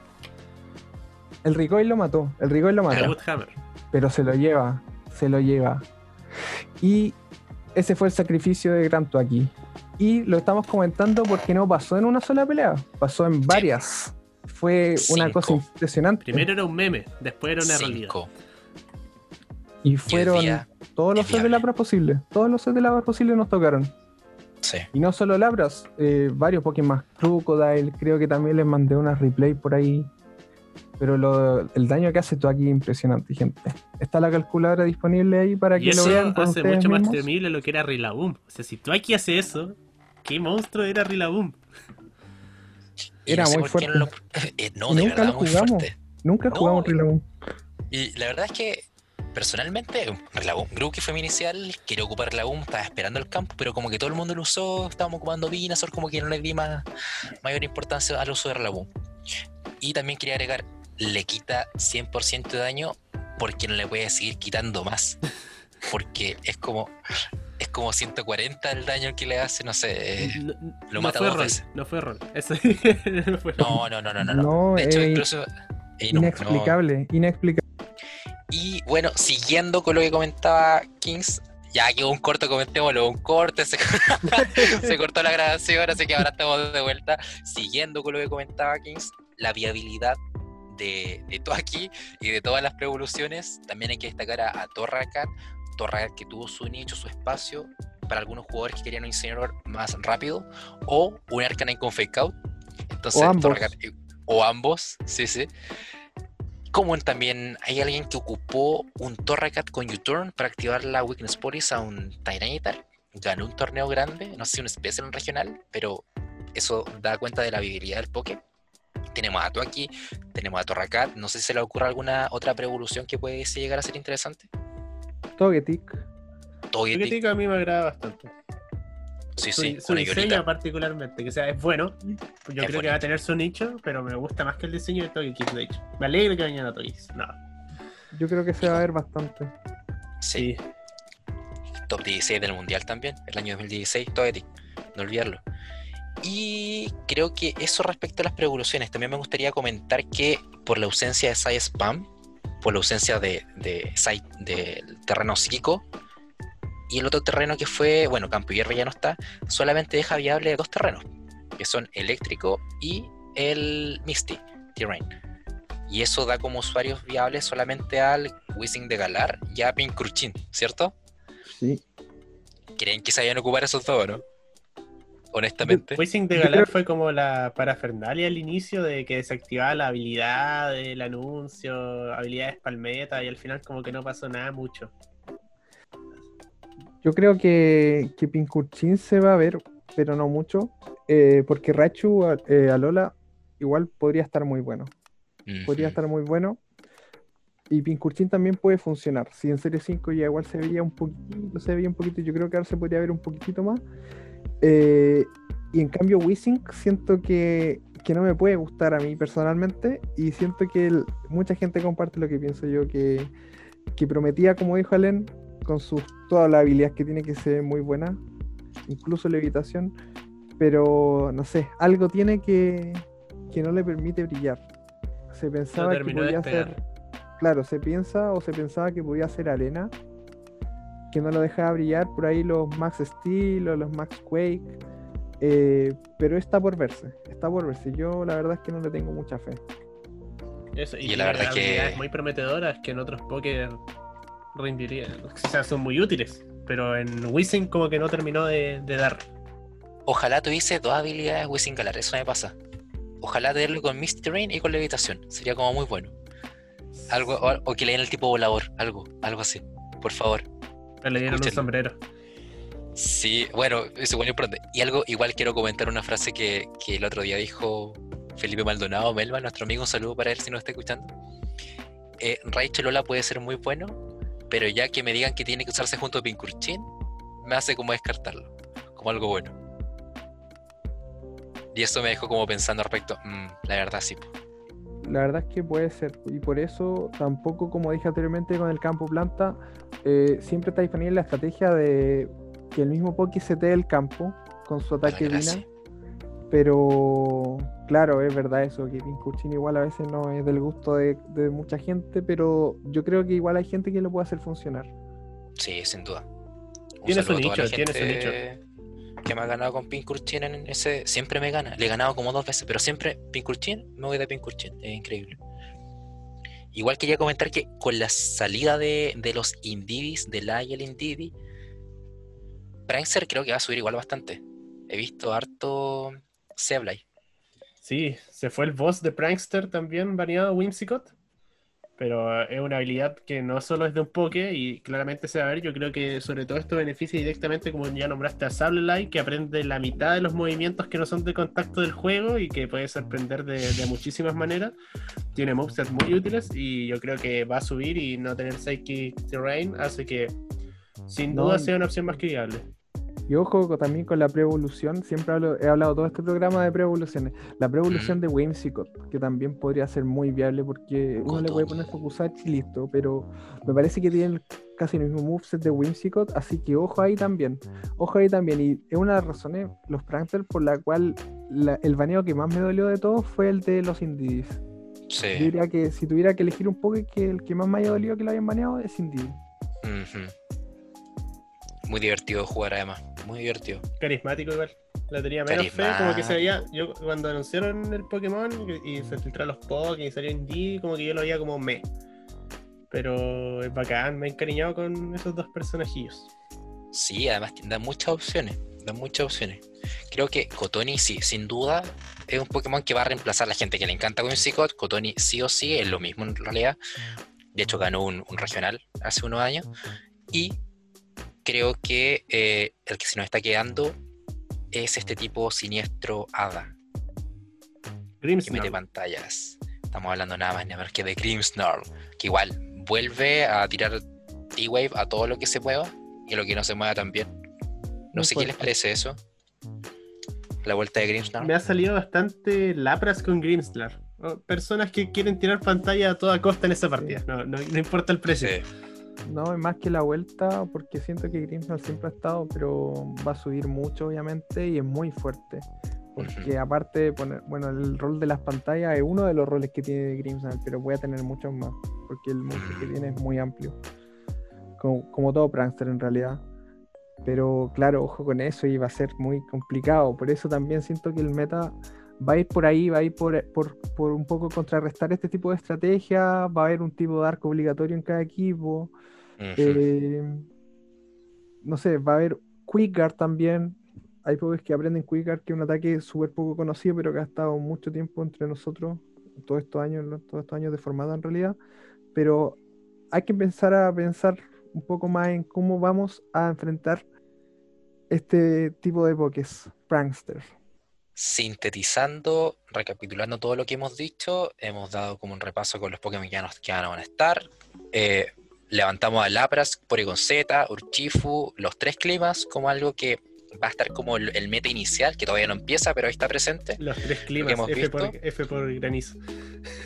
el recoil lo mató, el recoil lo mató. Pero se lo lleva, se lo lleva. Y ese fue el sacrificio de Gran Tuaki. Y lo estamos comentando porque no pasó en una sola pelea, pasó en varias. Fue Cinco. una cosa impresionante. Primero era un meme, después era una Cinco. realidad. Y fueron y día, todos los sets de labras posibles. Todos los sets de labras posibles nos tocaron. Sí. Y no solo Labras, eh, varios Pokémon más. Crocodile, creo que también les mandé una replay por ahí. Pero lo- el daño que hace Toaki es impresionante, gente. Está la calculadora disponible ahí para Y que lo eso vean con hace ustedes mucho más mismos. temible lo que era Rillaboom. O sea, si tú aquí hace eso, ¿qué monstruo era Rillaboom? Era no sé muy no lo- eh, no, de nunca verdad, lo muy jugamos. fuerte. Nunca No. jugamos Rillaboom. Y la verdad es que personalmente, Rillaboom, Grookey fue mi inicial, quería ocupar Rillaboom, estaba esperando el campo, pero como que todo el mundo lo usó, estábamos ocupando Venusaur, como que no le di más, mayor importancia al uso de Rillaboom. Y también quería agregar, le quita 100% de daño porque no le puede seguir quitando más. Porque es como es como 140 el daño que le hace, no sé. eh, No, lo no mata fue dos rol, veces. no fue rol. Eso no fue rol. No, no, no, no, no. no. No, De hecho, eh, incluso. eh, no, no. Inexplicable, inexplicable. Y bueno, siguiendo con lo que comentaba Kings, ya quedó un corto, comentémoslo, un corte, se, se cortó la grabación, así que ahora estamos de vuelta. Siguiendo con lo que comentaba Kings, la viabilidad de, de Toaki y de todas las preevoluciones, también hay que destacar a, a Torracat, Torracat que tuvo su nicho, su espacio, para algunos jugadores que querían un incinerador más rápido, o un Arcanine con Fake Out. Entonces, O ambos. Torracat- o ambos, sí, sí. Como también hay alguien que ocupó un Torracat con U-Turn para activar la Weakness Police a un Tyranitar. Ganó un torneo grande, no sé si un Special o un regional, pero eso da cuenta de la viabilidad del Poké. Tenemos a Tuaki, tenemos a Torracat. No sé si se le ocurre alguna otra preevolución que puede llegar a ser interesante. Togetic. Togetic, Togetic a mí me agrada bastante. Sí, su, sí, su diseño Yolita. particularmente, que sea, es bueno. Yo creo que bonito. va a tener su nicho, pero me gusta más que el diseño de Togekiss, de hecho. Me alegro que vayan a Togekiss. No. Yo creo que se va a ver bastante. Sí, top 16 del mundial también, el año 2016, Togetic, no olvidarlo. Y creo que eso respecto a las preevoluciones, también me gustaría comentar que por la ausencia de Sai Spam, por la ausencia de, de Sai del terreno psíquico, y el otro terreno que fue, bueno, Campo Hierro ya no está, solamente deja viable dos terrenos, que son eléctrico y el Misty Terrain. Y eso da como usuarios viables solamente al Wishing de Galar y a Pincurchin, ¿cierto? Sí. ¿Creen que se vayan a ocupar esos dos, no? Honestamente. Wishing de Galar fue como la parafernalia al inicio de que desactivaba la habilidad del anuncio, habilidades palmeta, y al final como que no pasó nada mucho. Yo creo que, que Pincurchin se va a ver, pero no mucho. eh, porque Rachu a- eh, Alola igual podría estar muy bueno. Podría estar muy bueno. Y Pincurchin también puede funcionar. Si en Serie 5 ya igual se veía un poquito, se veía un poquito, yo creo que ahora se podría ver un poquitito más. Eh, y en cambio, Wissing siento que, que no me puede gustar a mí personalmente. Y siento que el- mucha gente comparte lo que pienso yo, que, que prometía, como dijo Allen, con sus todas las habilidades que tiene que ser muy buena, incluso levitación. Pero no sé, algo tiene que, que no le permite brillar. Se pensaba que podía ser. Claro, se piensa o se pensaba que podía ser arena, que no lo dejaba brillar por ahí los Max Steel o los Max Quake. eh, pero está por verse, está por verse. Yo la verdad es que no le tengo mucha fe. Eso, y, Y la verdad que- habilidades muy prometedoras que en otros Poké rendirían. O sea, son muy útiles. Pero en Wissing como que no terminó de, de dar. Ojalá tuviese dos habilidades Wishing Galar, eso me pasa. Ojalá tenerlo con Misty Rain y con Levitación. Sería como muy bueno. Algo, o, o que le den el tipo volador, algo, algo así. Por favor. Pero le dieron un sombrero. Sí, bueno, eso bueno. Y algo, igual quiero comentar una frase que, que el otro día dijo Felipe Maldonado, Melba, nuestro amigo, un saludo para él si nos está escuchando. Eh, Raichu Lola puede ser muy bueno, pero ya que me digan que tiene que usarse junto a Pincurchin, me hace como descartarlo, como algo bueno. Y eso me dejó como pensando respecto, "Mm, la verdad sí. po". La verdad es que puede ser. Y por eso tampoco, como dije anteriormente con el campo planta, eh, siempre está disponible la estrategia de que el mismo Poki se te dé el campo con su ataque gracia. Dina. Pero claro, es verdad eso, que Pincurchin igual a veces no es del gusto de, de mucha gente, pero yo creo que igual hay gente que lo puede hacer funcionar. Sí, sin duda. Un Tiene su nicho, tiene su gente Que me ha ganado con Pincurchin en ese. Siempre me gana. Le he ganado como dos veces, pero siempre Pincurchin, me voy de Pincurchin. Es increíble. Igual quería comentar que con la salida de, de los Indivis, de la y el Indivi, Prancer creo que va a subir igual bastante. He visto harto Seblay. Sí, se fue el boss de Prankster también baneado, Whimsicott. Pero es una habilidad que no solo es de un poke y claramente se va a ver. Yo creo que sobre todo esto beneficia directamente, como ya nombraste a Sableye, que aprende la mitad de los movimientos que no son de contacto del juego y que puede sorprender de, de muchísimas maneras. Tiene movesets muy útiles y yo creo que va a subir y no tener Psychic Terrain hace que sin No, duda y- sea una opción más que viable. Y ojo también con la preevolución, siempre hablo- he hablado todo este programa de preevoluciones. La preevolución de Whimsicott, que también podría ser muy viable porque uno le puede poner Focusach y listo, pero me parece que tienen casi el mismo moveset de Whimsicott, así que ojo ahí también. Ojo ahí también. Y es una de las razones, los Pranksters, por la cual la- el baneo que más me dolió de todos fue el de los Indies. Yo diría que si tuviera que elegir un poco, que el que más me haya dolido que lo hayan baneado es Indie. Ujú. Muy divertido jugar además. Muy divertido. Carismático igual. La tenía menos fe, como que se veía. Yo cuando anunciaron el Pokémon y y se filtraron los Pokémon y salió Indy, como que yo lo veía como me. Pero es bacán, me he encariñado con esos dos personajillos. Sí, además da muchas opciones. Da muchas opciones. Creo que Cotoni sí, sin duda, es un Pokémon que va a reemplazar a la gente que le encanta Whimsicott. Cotoni sí o sí es lo mismo en realidad. De hecho, ganó un, un regional hace unos años. Y creo que eh, el que se nos está quedando es este tipo siniestro Hada, que mete Grimmsnarl. pantallas. Estamos hablando nada más ni nada menos que de Grimmsnarl, que igual vuelve a tirar T-Wave a todo lo que se mueva y a lo que no se mueva también. No Muy sé qué les parece eso. La vuelta de Grimmsnarl. Me ha salido bastante lapras con Grimmsnarl. ¿no? Personas que quieren tirar pantalla a toda costa en esa partida. No, no, no importa el precio. Sí. No, es más que la vuelta, porque siento que Grimmsnarl siempre ha estado, pero va a subir mucho, obviamente, y es muy fuerte. Porque aparte de poner, bueno, el rol de las pantallas es uno de los roles que tiene Grimmsnarl, pero voy a tener muchos más, porque el mundo que tiene es muy amplio. Como, como todo Prankster en realidad. Pero claro, ojo con eso y va a ser muy complicado. Por eso también siento que el meta va a ir por ahí, va a ir por, por, por un poco contrarrestar este tipo de estrategia. Va a haber un tipo de arco obligatorio en cada equipo. Eh, no sé, va a haber Quick Guard también. Hay pocos que aprenden Quick Guard, que es un ataque súper poco conocido, pero que ha estado mucho tiempo entre nosotros, todos estos años, todos estos años de formado en realidad. Pero hay que empezar a pensar un poco más en cómo vamos a enfrentar este tipo de pokés, Prankster. Sintetizando, recapitulando todo lo que hemos dicho, hemos dado como un repaso con los Pokémon que ya, no van a estar. Eh, levantamos a Lapras, Porygon Z, Urchifu, los tres climas como algo que va a estar como el, el meta inicial, que todavía no empieza, pero ahí está presente. Los tres climas, F por. F por granizo.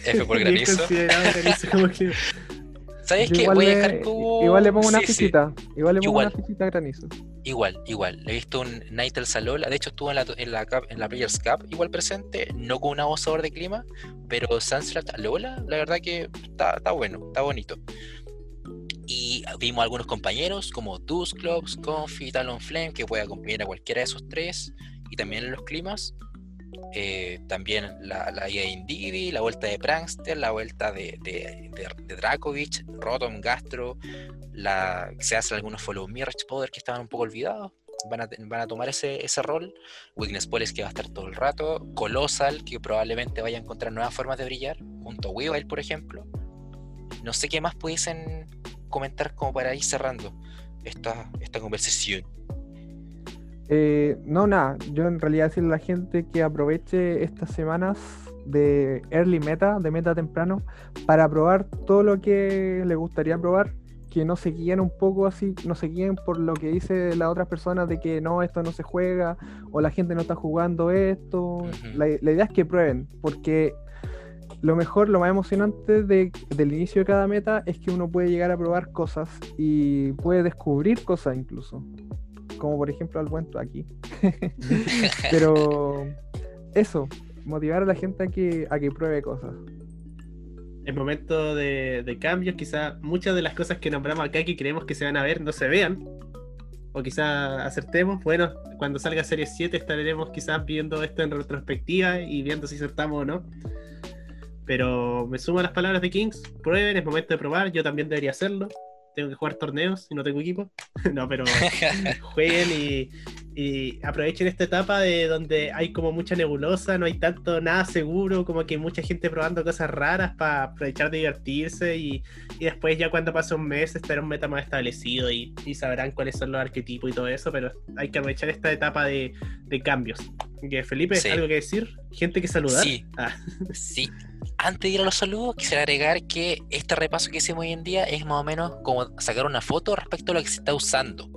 F por granizo. considerado granizo como clima. ¿Sabes qué? igual, Voy a le, dejar como... igual le pongo una Sí, sí, fichita. Igual le pongo Igual. una fichita a granizo. Igual, igual. He visto un Nightel Salola, de hecho estuvo en la, en la, en la Players Cup igual presente, no con un abusador de clima, pero Sunset Alola, la verdad que está, está bueno, está bonito. Y vimos algunos compañeros como Dusclops, Confi, Talonflame, que puede acompañar a cualquiera de esos tres, y también en los climas. Eh, también la, la de Indeedee, la vuelta de Prankster, la vuelta de, de, Dracovic, Rotom, Gastro, la, se hacen algunos Follow Me, Rich Powder que estaban un poco olvidados. Van a, van a tomar ese, ese rol. Weakness Police que va a estar todo el rato. Colossal que probablemente vaya a encontrar nuevas formas de brillar. Junto a Weavile, por ejemplo. No sé qué más pudiesen comentar como para ir cerrando esta, esta conversación. Eh, no, nada, yo en realidad decirle a la gente que aproveche estas semanas de early meta, de meta temprano, para probar todo lo que le gustaría probar, que no se guíen un poco así, no se guíen por lo que dice las otras personas de que no, esto no se juega, o la gente no está jugando esto. La, la idea es que prueben, porque lo mejor, lo más emocionante de- del inicio de cada meta es que uno puede llegar a probar cosas y puede descubrir cosas incluso. Como por ejemplo al buen aquí. Pero eso, motivar a la gente a que, a que pruebe cosas. Es momento de, de cambios, quizás muchas de las cosas que nombramos acá que creemos que se van a ver no se vean. O quizás acertemos. Bueno, cuando salga Serie 7 estaremos quizás viendo esto en retrospectiva y viendo si acertamos o no. Pero me sumo a las palabras de Kings. Prueben, es momento de probar. Yo también debería hacerlo. Tengo que jugar torneos y no tengo equipo. no, pero jueguen y, y aprovechen esta etapa de donde hay como mucha nebulosa, no hay tanto nada seguro, como que mucha gente probando cosas raras para aprovechar de divertirse y, y, después ya cuando pase un mes estará un meta más establecido y, y, sabrán cuáles son los arquetipos y todo eso, pero hay que aprovechar esta etapa de, de cambios. Que Felipe, sí. ¿algo que decir? ¿Gente que saludar? Sí, ah. sí. Antes de ir a los saludos, quisiera agregar que este repaso que hicimos hoy en día es más o menos como sacar una foto respecto a lo que se está usando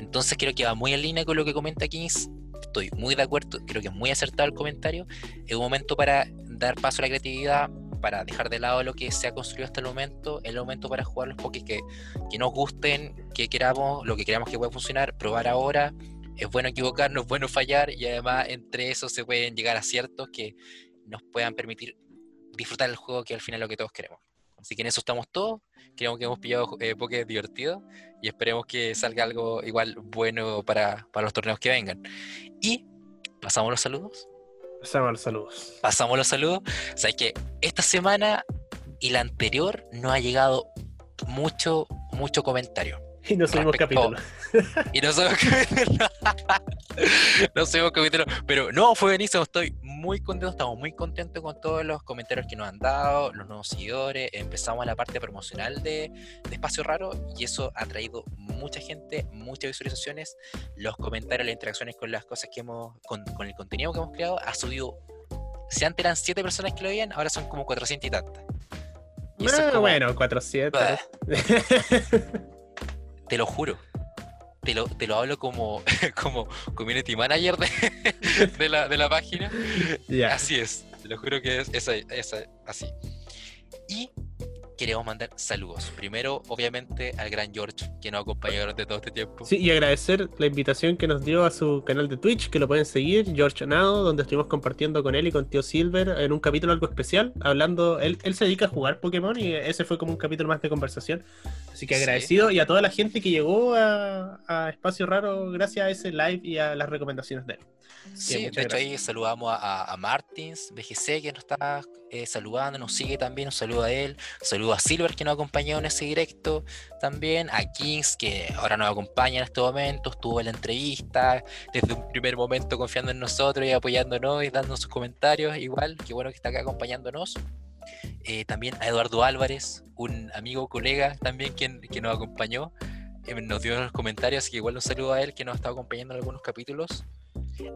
entonces creo que va muy en línea con lo que comenta Kings. Estoy muy de acuerdo, creo que es muy acertado el comentario. Es un momento para dar paso a la creatividad, para dejar de lado lo que se ha construido hasta el momento. Es el momento para jugar los pokés que, nos gusten, que queramos, lo que queramos que pueda funcionar, probar ahora. Es bueno equivocarnos, es bueno fallar y además entre eso se pueden llegar a ciertos que nos puedan permitir disfrutar el juego que al final es lo que todos queremos. Así que en eso estamos todos. Creemos que hemos pillado eh, Poké divertido y esperemos que salga algo igual bueno para, para los torneos que vengan. Y pasamos los saludos. Pasamos los saludos. Pasamos los saludos. O sea, que esta semana y la anterior no ha llegado mucho, mucho comentario. Y no subimos capítulo. Y no subimos capítulo. no subimos capítulo. Pero no, fue buenísimo. Estoy muy contento. Estamos muy contentos con todos los comentarios que nos han dado, los nuevos seguidores. Empezamos la parte promocional de, de Espacio Raro y eso ha traído mucha gente, muchas visualizaciones. Los comentarios, las interacciones con las cosas que hemos, con, con el contenido que hemos creado, ha subido. Si antes eran 7 personas que lo veían, ahora son como 400 y tantas. Y no, como, bueno, 400. te lo juro. Te lo, te lo hablo como, como community manager de, de, la, de la, página. Yeah. Así es, te lo juro que es, es, es así. Y queremos mandar saludos. Primero, obviamente, al gran George, que nos acompañó durante todo este tiempo. Sí, y agradecer la invitación que nos dio a su canal de Twitch, que lo pueden seguir, George Nado, donde estuvimos compartiendo con él y con Tío Silver en un capítulo algo especial, hablando, él, él se dedica a jugar Pokémon y ese fue como un capítulo más de conversación. Así que agradecido sí. y a toda la gente que llegó a, a, Espacio Raro gracias a ese live y a las recomendaciones de él. Sí, sí de hecho gracias. ahí saludamos a, a, Martins, BGC, que nos está eh, saludando, nos sigue también, un saludo a él, saludo a Silver que nos acompañó en ese directo también, a Kings que ahora nos acompaña en este momento, estuvo en la entrevista, desde un primer momento confiando en nosotros y apoyándonos y dando sus comentarios, igual, qué bueno que está acá acompañándonos. Eh, también a Eduardo Álvarez, un amigo, colega también quien, que nos acompañó, eh, nos dio los comentarios, así que igual un saludo a él que nos ha estado acompañando en algunos capítulos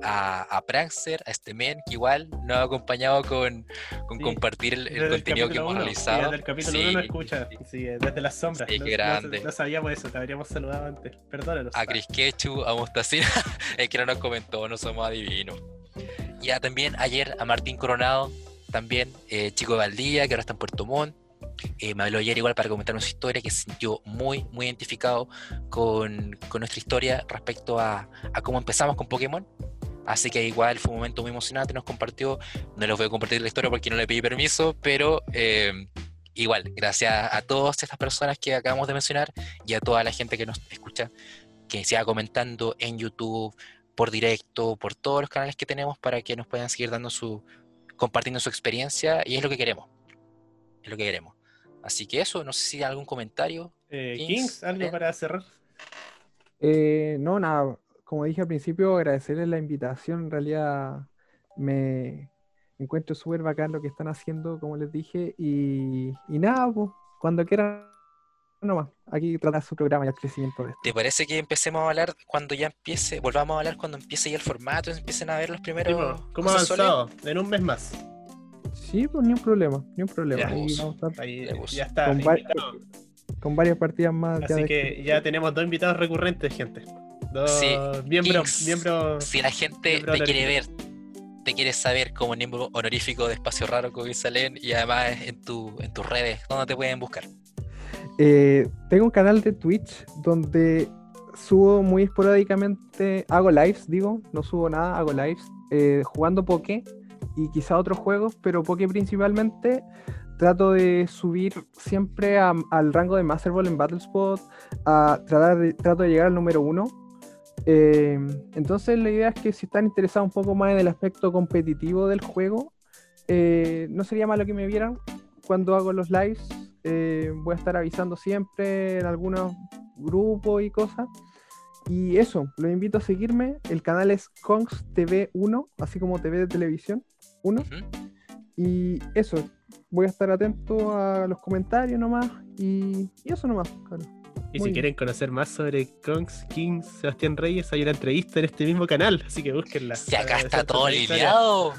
a, a Praxer, a este men que igual nos ha acompañado con, con sí, compartir el, el contenido que hemos uno, realizado. desde el capítulo 1 sí, no escucha, sí, desde las sombras. Sí, no, grande. No, no, sabíamos eso, te habríamos saludado antes. Perdónanos. A Chris Quechu, a Mostacina, es que no nos comentó, no somos adivinos. Y a, también ayer a Martín Coronado, también eh, chico de Valdía, que ahora está en Puerto Montt. Eh, me habló ayer igual para comentarnos su historia, que se sintió muy, muy identificado con, con nuestra historia respecto a, a, cómo empezamos con Pokémon. Así que igual fue un momento muy emocionante, nos compartió, no les voy a compartir la historia porque no le pedí permiso, pero eh, igual, gracias a todas estas personas que acabamos de mencionar y a toda la gente que nos escucha, que siga comentando en YouTube, por directo, por todos los canales que tenemos para que nos puedan seguir dando su, compartiendo su experiencia y es lo que queremos. Es lo que queremos. Así que eso, no sé si hay algún comentario. Eh, Kings, Kings, ¿algo eh? para cerrar? Eh, no, nada. Como dije al principio, agradecerles la invitación. En realidad me encuentro súper bacán lo que están haciendo, como les dije. Y, y nada, pues, cuando quieran, nomás. Aquí trata su programa y el crecimiento de esto. ¿Te parece que empecemos a hablar cuando ya empiece, volvamos a hablar cuando empiece ya el formato, empiecen a ver los primeros... Sí, ¿Cómo ha avanzado? En un mes más. Sí, pues ni un problema, ni un problema. Ya, ahí vamos a estar ahí, ya está. Con, con, varias partidas más. Así ya que ya tenemos dos invitados recurrentes, gente. Dos sí, miembros, miembro, Si la gente te quiere ver, te quiere saber como miembro honorífico de Espacio Raro con Salen y además en, tu, en tus redes, ¿dónde te pueden buscar? Eh, tengo un canal de Twitch donde subo muy esporádicamente, hago lives, digo, no subo nada, hago lives, eh, jugando Poké y quizá otros juegos, pero Poké principalmente. Trato de subir siempre a, al rango de Master Ball en Battlespot, a tratar de, trato de llegar al número uno. Eh, entonces la idea es que si están interesados un poco más en el aspecto competitivo del juego, eh, no sería malo que me vieran cuando hago los lives. Eh, voy a estar avisando siempre en algunos grupos y cosas. Y eso, los invito a seguirme. El canal es Kongs TV 1, así como TV de televisión 1. Ujú. Y eso, voy a estar atento a los comentarios nomás. Y, y eso nomás, claro. Y Muy si bien. quieren conocer más sobre Kongs, Kings, Sebastián Reyes, hay una entrevista en este mismo canal, así que búsquenla. Si acá está todo alineado.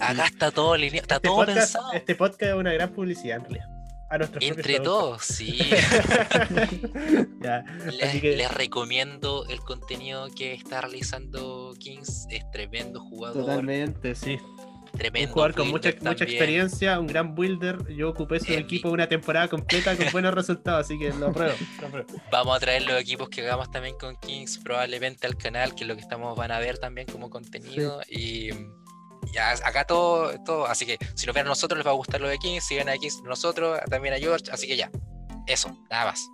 Acá está todo alineado. Está Este todo podcast, pensado. este podcast es una gran publicidad en realidad. A nuestros Entre todos, sí. Ya, Les, así que les recomiendo el contenido que está realizando Kings. Es tremendo jugador. totalmente, sí. Un Tremendo jugador con mucha, mucha experiencia, un gran builder. Yo ocupé su equipo una temporada completa con buenos resultados, así que lo apruebo. lo apruebo. Vamos a traer los equipos que hagamos también con Kings probablemente al canal, que es lo que estamos van a ver también como contenido. Y ya acá todo, todo. Así que si nos ven a nosotros les va a gustar lo de Kings, si ven a Kings nosotros, también a George. Así que ya. Eso, nada más.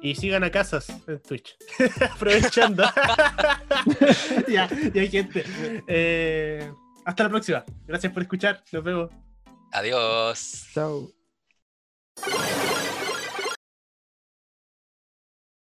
Y sigan a Casas en Twitch. Aprovechando. ya, ya, gente. Eh, hasta la próxima. Gracias por escuchar. Nos vemos. Adiós. Chao.